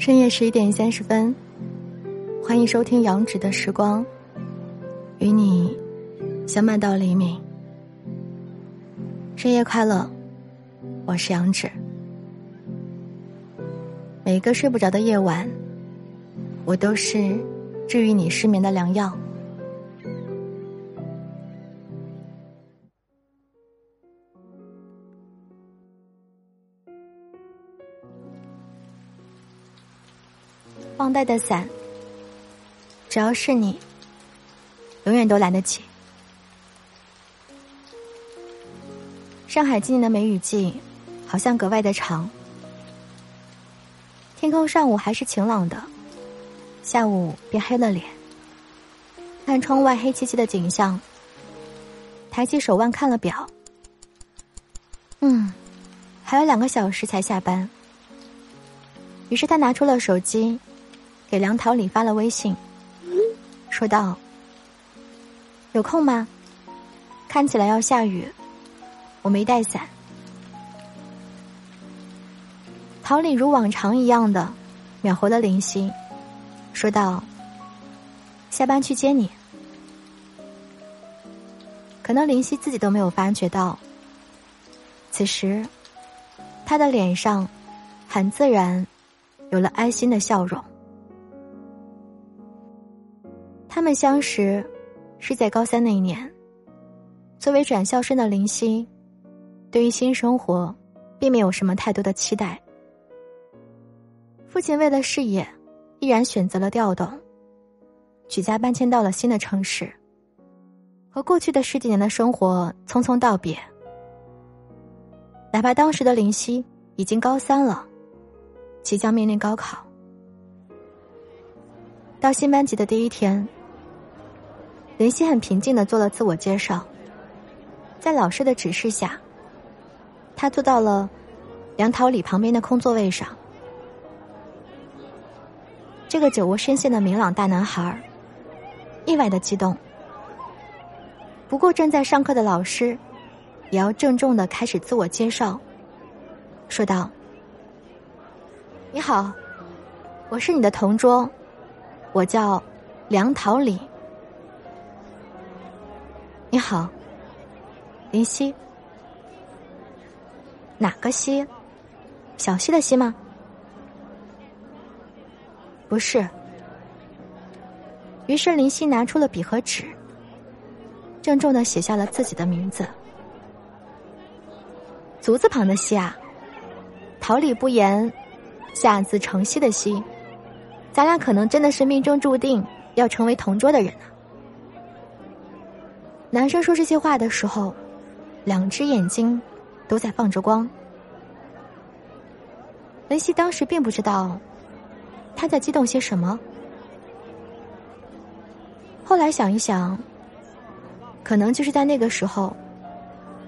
深夜十一点三十分，欢迎收听杨芷的时光，与你相伴到黎明。深夜快乐，我是杨芷。每个睡不着的夜晚，我都是治愈你失眠的良药。忘带的伞，只要是你，永远都来得及。上海今年的梅雨季好像格外的长，天空上午还是晴朗的，下午便黑了脸。看窗外黑漆漆的景象，抬起手腕看了表，嗯，还有两个小时才下班。于是他拿出了手机。给梁桃李发了微信，说道：“有空吗？看起来要下雨，我没带伞。”桃李如往常一样的秒回了林夕，说道：“下班去接你。”可能林夕自己都没有发觉到，此时他的脸上很自然有了安心的笑容。他们相识是在高三那一年。作为转校生的林夕，对于新生活并没有什么太多的期待。父亲为了事业，毅然选择了调动，举家搬迁到了新的城市，和过去的十几年的生活匆匆道别。哪怕当时的林夕已经高三了，即将面临高考，到新班级的第一天。林夕很平静的做了自我介绍，在老师的指示下，他坐到了杨桃李旁边的空座位上。这个酒窝深陷的明朗大男孩意外的激动。不过正在上课的老师也要郑重的开始自我介绍，说道：“你好，我是你的同桌，我叫梁桃李。”你好，林夕。哪个夕？小溪的溪吗？不是。于是林夕拿出了笔和纸，郑重的写下了自己的名字。足字旁的夕啊，桃李不言，下自成蹊的蹊，咱俩可能真的是命中注定要成为同桌的人呢。男生说这些话的时候，两只眼睛都在放着光。文熙当时并不知道他在激动些什么，后来想一想，可能就是在那个时候，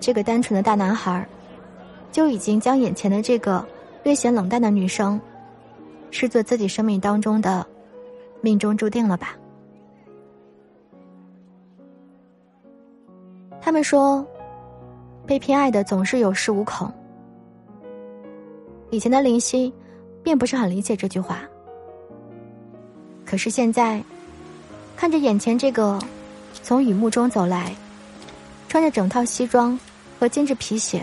这个单纯的大男孩就已经将眼前的这个略显冷淡的女生视作自己生命当中的命中注定了吧。他们说，被偏爱的总是有恃无恐。以前的林夕，并不是很理解这句话。可是现在，看着眼前这个从雨幕中走来，穿着整套西装和精致皮鞋，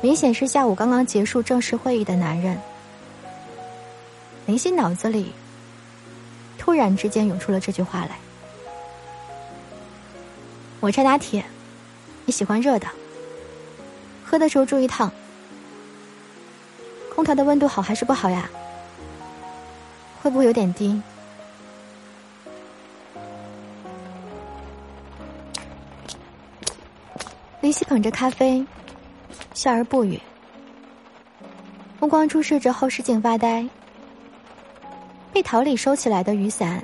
明显是下午刚刚结束正式会议的男人，林夕脑子里突然之间涌出了这句话来。我拆拿铁，你喜欢热的。喝的时候注意烫。空调的温度好还是不好呀？会不会有点低？林夕捧着咖啡，笑而不语，目光注视着后视镜发呆。被桃李收起来的雨伞，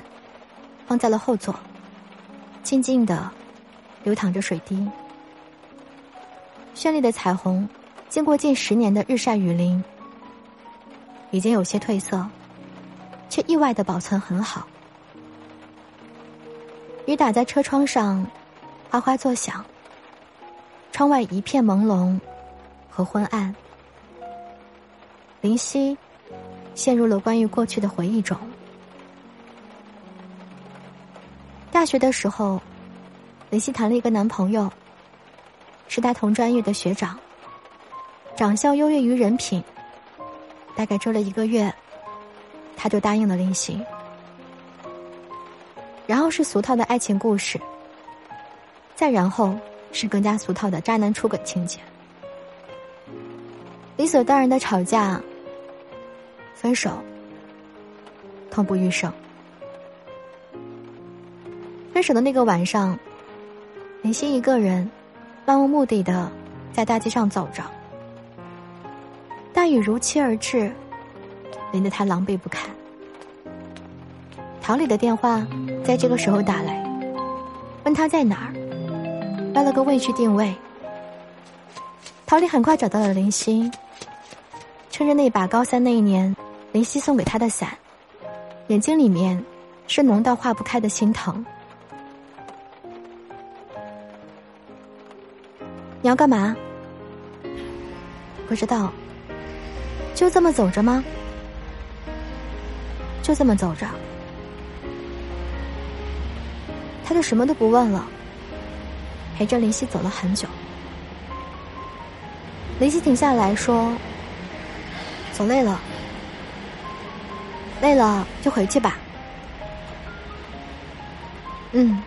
放在了后座，静静的。流淌着水滴，绚丽的彩虹，经过近十年的日晒雨淋，已经有些褪色，却意外的保存很好。雨打在车窗上，哗哗作响。窗外一片朦胧和昏暗。林夕陷入了关于过去的回忆中。大学的时候，林夕谈了一个男朋友，是他同专业的学长，长相优越于人品。大概追了一个月，他就答应了林夕。然后是俗套的爱情故事，再然后是更加俗套的渣男出轨情节，理所当然的吵架、分手、痛不欲生。分手的那个晚上，林夕一个人漫无目的的在大街上走着。大雨如期而至，淋得他狼狈不堪。桃李的电话在这个时候打来，问他在哪儿，要了个位置定位。桃李很快找到了林夕，撑着那把高三那一年林夕送给他的伞，眼睛里面是浓到化不开的心疼。你要干嘛？不知道。就这么走着吗？就这么走着，他就什么都不问了，陪着林夕走了很久。林夕停下来说：“走累了，累了就回去吧。”嗯。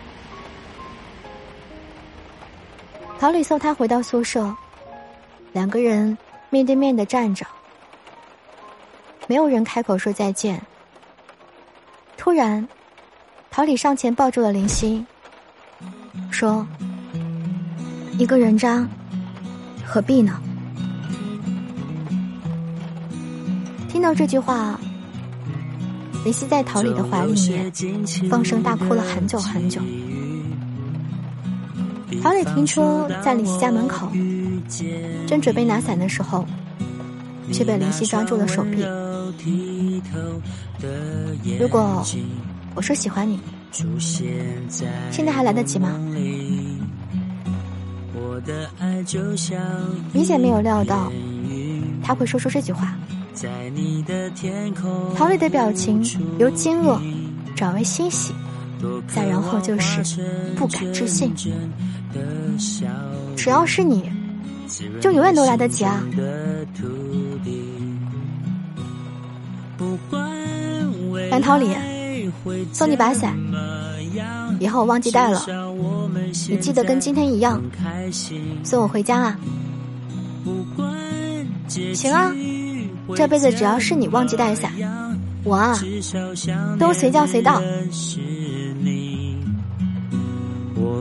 桃李送他回到宿舍，两个人面对面的站着。没有人开口说再见。突然，桃李上前抱住了林夕，说：“一个人渣，何必呢？”听到这句话，林夕在桃李的怀里面放声大哭了很久很久。桃李停车在林夕家门口，正准备拿伞的时候，却被林夕抓住了手臂。如果我说喜欢你，现在还来得及吗？明显没有料到他会说出这句话。陶磊的表情由惊愕转为欣喜，再然后就是不敢置信。只要是你，就永远都来得及啊！杨桃李，送你把伞，以后我忘记带了，你记得跟今天一样送我回家啊。行啊，这辈子只要是你忘记带伞，我啊都随叫随到。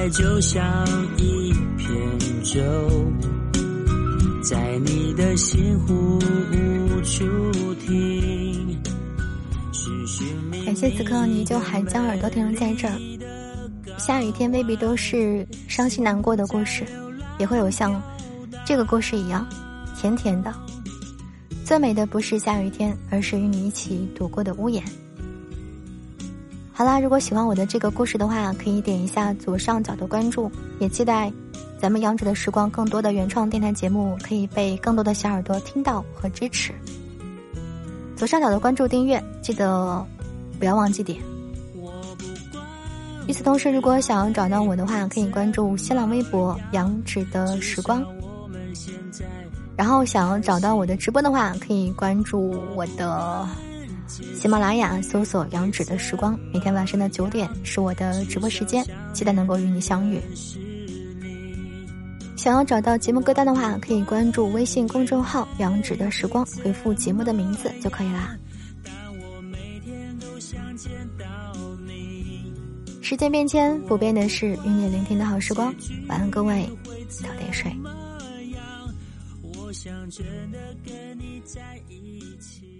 爱就像一片舟，在你的心湖。感谢此刻你就还将耳朵停留在这儿。下雨天未必都是伤心难过的故事，也会有像这个故事一样甜甜的。最美的不是下雨天，而是与你一起躲过的屋檐。好啦，如果喜欢我的这个故事的话，可以点一下左上角的关注，也期待咱们杨子的时光更多的原创电台节目可以被更多的小耳朵听到和支持。左上角的关注订阅，记得不要忘记点。与此同时，如果想要找到我的话，可以关注新浪微博“杨芷的时光”。然后想要找到我的直播的话，可以关注我的喜马拉雅，搜索“杨芷的时光”。每天晚上的九点是我的直播时间，期待能够与你相遇。想要找到节目歌单的话，可以关注微信公众号“杨芷的时光”，回复节目的名字就可以啦。时间变迁，不变的是与你聆听的好时光。晚安，各位，早点睡。我想真的跟你在一起。